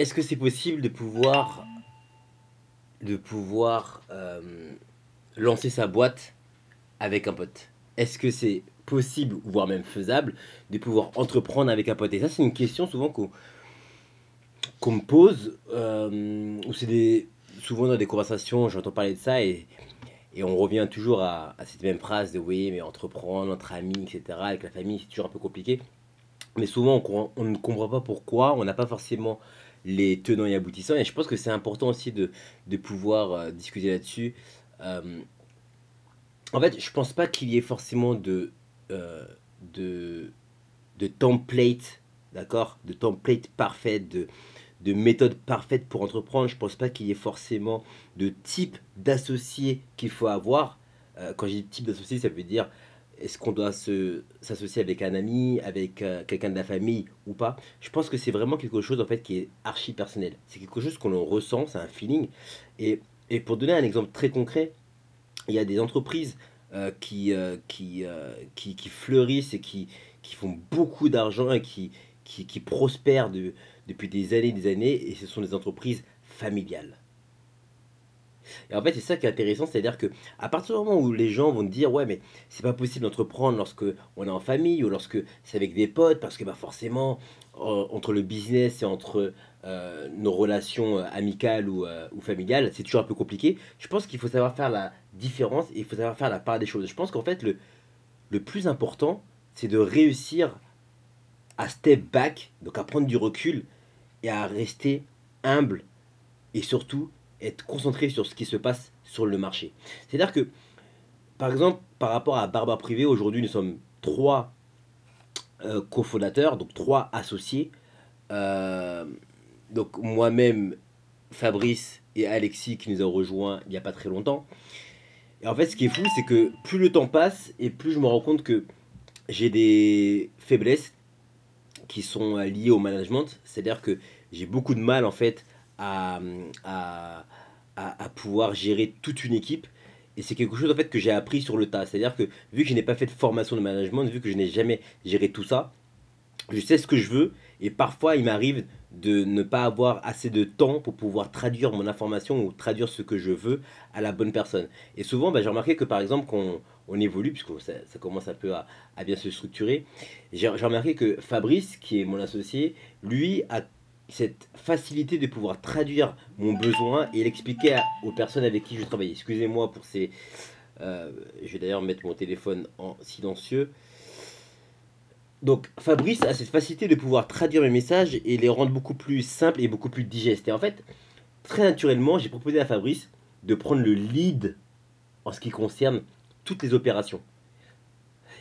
est-ce que c'est possible de pouvoir, de pouvoir euh, lancer sa boîte avec un pote? Est-ce que c'est possible, voire même faisable, de pouvoir entreprendre avec un pote? Et ça, c'est une question souvent qu'on me pose, euh, ou c'est des, souvent dans des conversations, j'entends parler de ça et, et on revient toujours à, cette même phrase de oui, mais entreprendre entre amis, etc., avec la famille, c'est toujours un peu compliqué. Mais souvent, on, on ne comprend pas pourquoi, on n'a pas forcément les tenants et aboutissants. Et je pense que c'est important aussi de, de pouvoir euh, discuter là-dessus. Euh, en fait, je pense pas qu'il y ait forcément de, euh, de, de template, d'accord? De template parfait, de, de méthode parfaite pour entreprendre. Je pense pas qu'il y ait forcément de type d'associé qu'il faut avoir. Quand je dis type d'associé, ça veut dire est-ce qu'on doit s'associer avec un ami, avec euh, quelqu'un de la famille ou pas? Je pense que c'est vraiment quelque chose en fait qui est archi personnel. C'est quelque chose qu'on ressent, c'est un feeling. Et, et pour donner un exemple très concret, il y a des entreprises euh, qui, euh, qui, qui, qui fleurissent et qui, qui font beaucoup d'argent et qui, qui, qui prospèrent de- depuis des années et des années, et ce sont des entreprises familiales. Et en fait, c'est ça qui est intéressant, c'est-à-dire que à partir du moment où les gens vont te dire, ouais, mais c'est pas possible d'entreprendre lorsque on est en famille ou lorsque c'est avec des potes, parce que bah, forcément, entre le business et entre euh, nos relations euh, amicales ou, euh, ou familiales, c'est toujours un peu compliqué. Je pense qu'il faut savoir faire la différence et il faut savoir faire la part des choses. Je pense qu'en fait, le, le plus important, c'est de réussir à step back, donc à prendre du recul et à rester humble et surtout être concentré sur ce qui se passe sur le marché. C'est-à-dire que, par exemple, par rapport à Barba Privé, aujourd'hui nous sommes trois euh, cofondateurs, donc trois associés. Euh, donc moi-même, Fabrice et Alexis qui nous ont rejoints il n'y a pas très longtemps. Et en fait, ce qui est fou, c'est que plus le temps passe et plus je me rends compte que j'ai des faiblesses qui sont euh, liées au management. C'est-à-dire que j'ai beaucoup de mal en fait à, à, à, pouvoir gérer toute une équipe. Et c'est quelque chose en fait que j'ai appris sur le tas. C'est-à-dire que vu que je n'ai pas fait de formation de management, vu que je n'ai jamais géré tout ça, je sais ce que je veux et parfois il m'arrive de ne pas avoir assez de temps pour pouvoir traduire mon information ou traduire ce que je veux à la bonne personne. Et souvent, bah, j'ai remarqué que par exemple, quand on, évolue, puisque ça, commence un peu à, à bien se structurer, j'ai remarqué que Fabrice, qui est mon associé, lui a cette facilité de pouvoir traduire mon besoin et l'expliquer aux personnes avec qui je travaille. Excusez-moi pour ces... euh, je vais d'ailleurs mettre mon téléphone en silencieux. Donc Fabrice a cette facilité de pouvoir traduire mes messages et les rendre beaucoup plus simples et beaucoup plus digestes. Et en fait, très naturellement, j'ai proposé à Fabrice de prendre le lead en ce qui concerne toutes les opérations.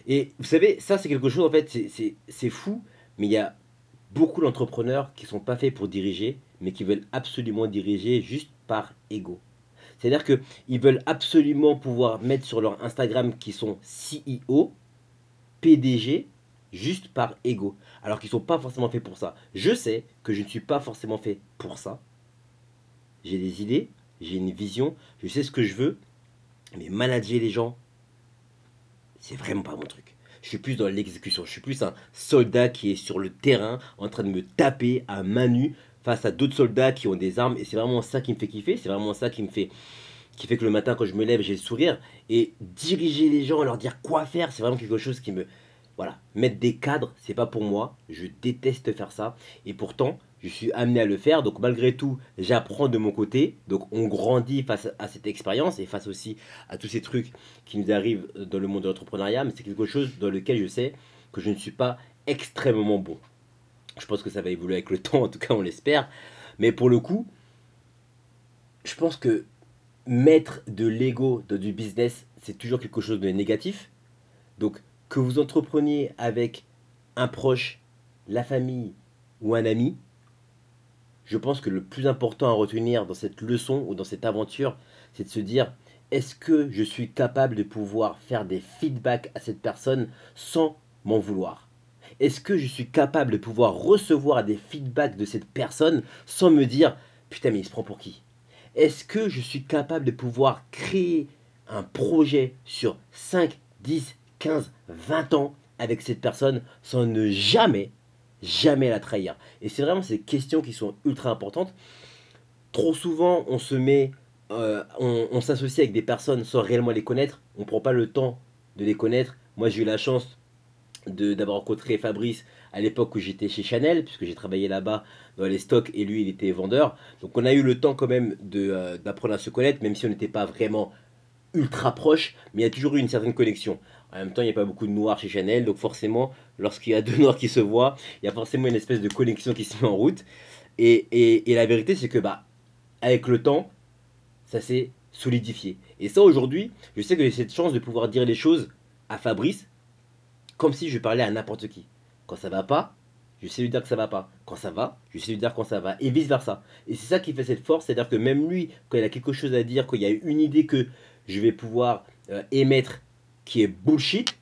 Et vous savez, ça c'est quelque chose, en fait, c'est c'est- c'est fou, mais il y a beaucoup d'entrepreneurs qui sont pas faits pour diriger, mais qui veulent absolument diriger juste par ego. C'est-à-dire qu'ils veulent absolument pouvoir mettre sur leur Instagram qu'ils sont CEO, PDG, juste par ego. Alors qu'ils sont pas forcément faits pour ça. Je sais que je ne suis pas forcément fait pour ça. J'ai des idées, j'ai une vision, je sais ce que je veux, mais manager les gens, c'est vraiment pas mon truc. Je suis plus dans l'exécution. Je suis plus un soldat qui est sur le terrain en train de me taper à main nue face à d'autres soldats qui ont des armes. Et c'est vraiment ça qui me fait kiffer. C'est vraiment ça qui me fait, qui fait que le matin, quand je me lève, j'ai le sourire. Et diriger les gens, leur dire quoi faire, c'est vraiment quelque chose qui me. Voilà. Mettre des cadres, c'est pas pour moi. Je déteste faire ça. Et pourtant, je suis amené à le faire. Donc, malgré tout, j'apprends de mon côté. Donc, on grandit face à cette expérience et face aussi à tous ces trucs qui nous arrivent dans le monde de l'entrepreneuriat. Mais c'est quelque chose dans lequel je sais que je ne suis pas extrêmement bon. Je pense que ça va évoluer avec le temps, en tout cas, on l'espère. Mais pour le coup, je pense que mettre de l'ego dans du business, c'est toujours quelque chose de négatif. Donc, que vous entrepreniez avec un proche, la famille ou un ami, je pense que le plus important à retenir dans cette leçon ou dans cette aventure, c'est de se dire est-ce que je suis capable de pouvoir faire des feedbacks à cette personne sans m'en vouloir? Est-ce que je suis capable de pouvoir recevoir des feedbacks de cette personne sans me dire putain mais il se prend pour qui? Est-ce que je suis capable de pouvoir créer un projet sur 5, 10, 15, 20 ans avec cette personne sans ne jamais, jamais la trahir. Et c'est vraiment ces questions qui sont ultra importantes. Trop souvent, on se met, euh, on, s'associe avec des personnes sans réellement les connaître. On ne prend pas le temps de les connaître. Moi, j'ai eu la chance d'avoir rencontré Fabrice à l'époque où j'étais chez Chanel, puisque j'ai travaillé là-bas dans les stocks et lui, il était vendeur. Donc, on a eu le temps quand même euh, d'apprendre à se connaître, même si on n'était pas vraiment ultra proche, mais il y a toujours eu une certaine connexion. En même temps, il n'y a pas beaucoup de noirs chez Chanel, donc forcément, lorsqu'il y a deux noirs qui se voient, il y a forcément une espèce de connexion qui se met en route. Et, et, et la vérité, c'est que bah, avec le temps, ça s'est solidifié. Et ça, aujourd'hui, je sais que j'ai cette chance de pouvoir dire les choses à Fabrice comme si je parlais à n'importe qui. Quand ça va pas, je sais lui dire que ça va pas. Quand ça va, je sais lui dire quand ça va. Et vice versa. Et c'est ça qui fait cette force, c'est-à-dire que même lui, quand il a quelque chose à dire, quand il y a une idée que je vais pouvoir euh, émettre qui est bullshit,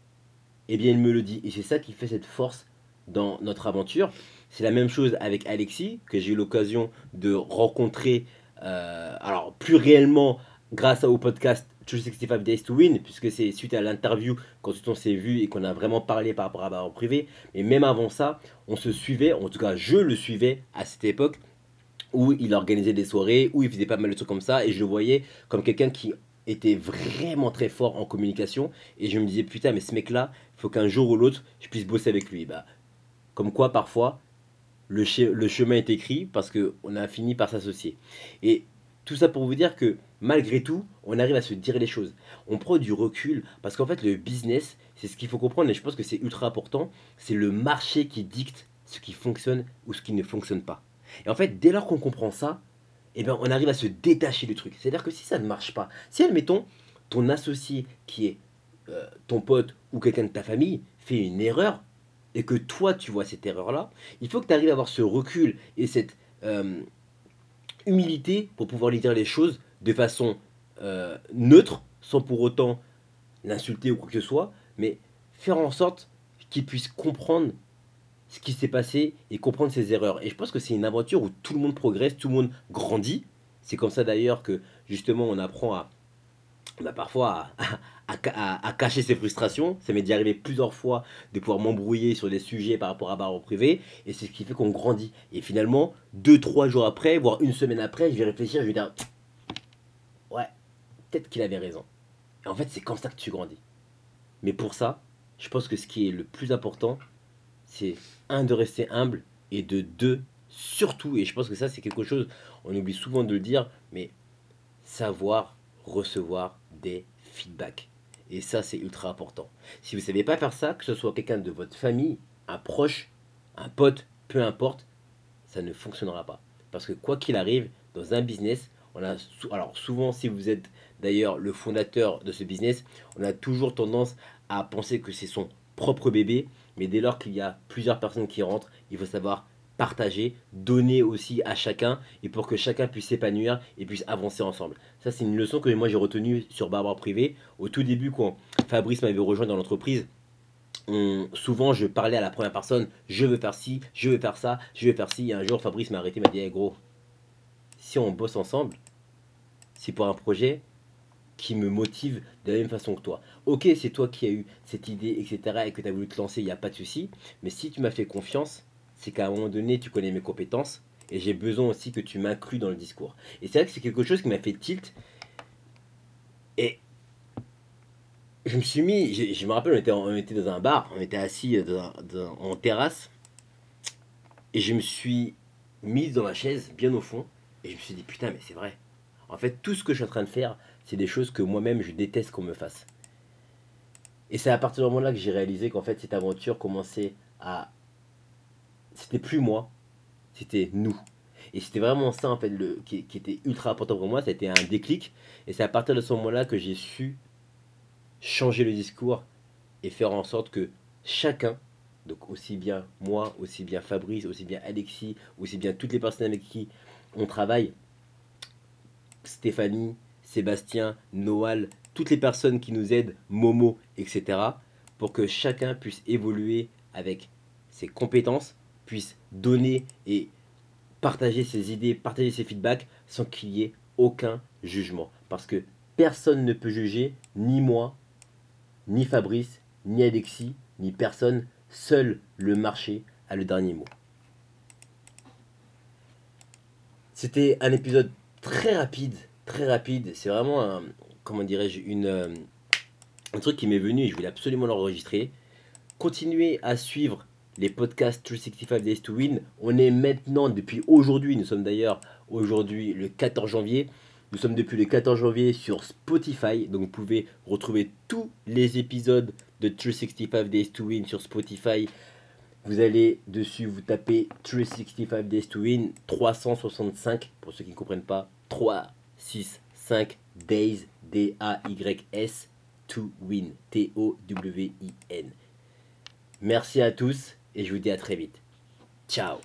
eh bien il me le dit. Et c'est ça qui fait cette force dans notre aventure. C'est la même chose avec Alexis, que j'ai eu l'occasion de rencontrer, euh, alors plus réellement grâce au podcast 365 Days to Win, puisque c'est suite à l'interview quand on s'est vu et qu'on a vraiment parlé par rapport à Baron Privé. Mais même avant ça, on se suivait, en tout cas je le suivais à cette époque, où il organisait des soirées, où il faisait pas mal de trucs comme ça, et je le voyais comme quelqu'un qui était vraiment très fort en communication. Et je me disais, putain, mais ce mec-là, il faut qu'un jour ou l'autre, je puisse bosser avec lui. Bah, comme quoi, parfois, le, le chemin est écrit parce qu'on a fini par s'associer. Et tout ça pour vous dire que malgré tout, on arrive à se dire les choses. On prend du recul parce qu'en fait, le business, c'est ce qu'il faut comprendre et je pense que c'est ultra important. C'est le marché qui dicte ce qui fonctionne ou ce qui ne fonctionne pas. Et en fait, dès lors qu'on comprend ça, eh bien, on arrive à se détacher du truc. C'est-à-dire que si ça ne marche pas, si, admettons, ton associé qui est euh, ton pote ou quelqu'un de ta famille fait une erreur, et que toi, tu vois cette erreur-là, il faut que tu arrives à avoir ce recul et cette euh, humilité pour pouvoir lui dire les choses de façon euh, neutre, sans pour autant l'insulter ou quoi que ce soit, mais faire en sorte qu'il puisse comprendre ce qui s'est passé et comprendre ses erreurs. Et je pense que c'est une aventure où tout le monde progresse, tout le monde grandit. C'est comme ça d'ailleurs que justement on apprend à, bah, parfois à, cacher ses frustrations. Ça m'est déjà arrivé plusieurs fois de pouvoir m'embrouiller sur des sujets par rapport à barreau privé. Et c'est ce qui fait qu'on grandit. Et finalement, deux, trois jours après, voire une semaine après, je vais réfléchir, je vais dire Ouais, peut-être qu'il avait raison. Et en fait, c'est comme ça que tu grandis. Mais pour ça, je pense que ce qui est le plus important, c'est un de rester humble et de deux surtout, et je pense que ça c'est quelque chose, on oublie souvent de le dire, mais savoir recevoir des feedbacks. Et ça c'est ultra important. Si vous ne savez pas faire ça, que ce soit quelqu'un de votre famille, un proche, un pote, peu importe, ça ne fonctionnera pas. Parce que quoi qu'il arrive, dans un business, on a alors souvent si vous êtes d'ailleurs le fondateur de ce business, on a toujours tendance à penser que c'est son propre bébé, mais dès lors qu'il y a plusieurs personnes qui rentrent, il faut savoir partager, donner aussi à chacun, et pour que chacun puisse s'épanouir et puisse avancer ensemble. Ça, c'est une leçon que moi j'ai retenue sur Barbara Privé. Au tout début, quand Fabrice m'avait rejoint dans l'entreprise, souvent je parlais à la première personne, je veux faire ci, je veux faire ça, je veux faire ci. Et un jour, Fabrice m'a arrêté, m'a dit, hey, gros, si on bosse ensemble, c'est pour un projet, qui me motive de la même façon que toi. Ok, c'est toi qui as eu cette idée, etc., et que tu as voulu te lancer, il n'y a pas de souci. Mais si tu m'as fait confiance, c'est qu'à un moment donné, tu connais mes compétences, et j'ai besoin aussi que tu m'inclues dans le discours. Et c'est vrai que c'est quelque chose qui m'a fait tilt. Et je me suis mis, je, me rappelle, on était, dans un bar, on était assis en terrasse, et je me suis mis dans la chaise, bien au fond, et je me suis dit, putain, mais c'est vrai. En fait, tout ce que je suis en train de faire, c'est des choses que moi-même je déteste qu'on me fasse. Et c'est à partir du moment-là que j'ai réalisé qu'en fait cette aventure commençait à... C'était plus moi, c'était nous. Et c'était vraiment ça en fait le, qui, était ultra important pour moi, été un déclic. Et c'est à partir de ce moment-là que j'ai su changer le discours et faire en sorte que chacun, donc aussi bien moi, aussi bien Fabrice, aussi bien Alexis, aussi bien toutes les personnes avec qui on travaille, Stéphanie, Sébastien, Noal, toutes les personnes qui nous aident, Momo, etc., pour que chacun puisse évoluer avec ses compétences, puisse donner et partager ses idées, partager ses feedbacks sans qu'il y ait aucun jugement. Parce que personne ne peut juger, ni moi, ni Fabrice, ni Alexis, ni personne. Seul le marché a le dernier mot. C'était un épisode très rapide, très rapide. C'est vraiment un, comment dirais-je, une, euh, un truc qui m'est venu et je voulais absolument l'enregistrer. Continuez à suivre les podcasts 365 Days to Win. On est maintenant, depuis aujourd'hui, nous sommes d'ailleurs aujourd'hui le 14 janvier. Nous sommes depuis le 14 janvier sur Spotify, donc vous pouvez retrouver tous les épisodes de 365 Days to Win sur Spotify vous allez dessus, vous tapez 365 Days to Win 365 pour ceux qui ne comprennent pas 3, 6, 5 Days D-A-Y-S to Win T-O-W-I-N. Merci à tous et je vous dis à très vite. Ciao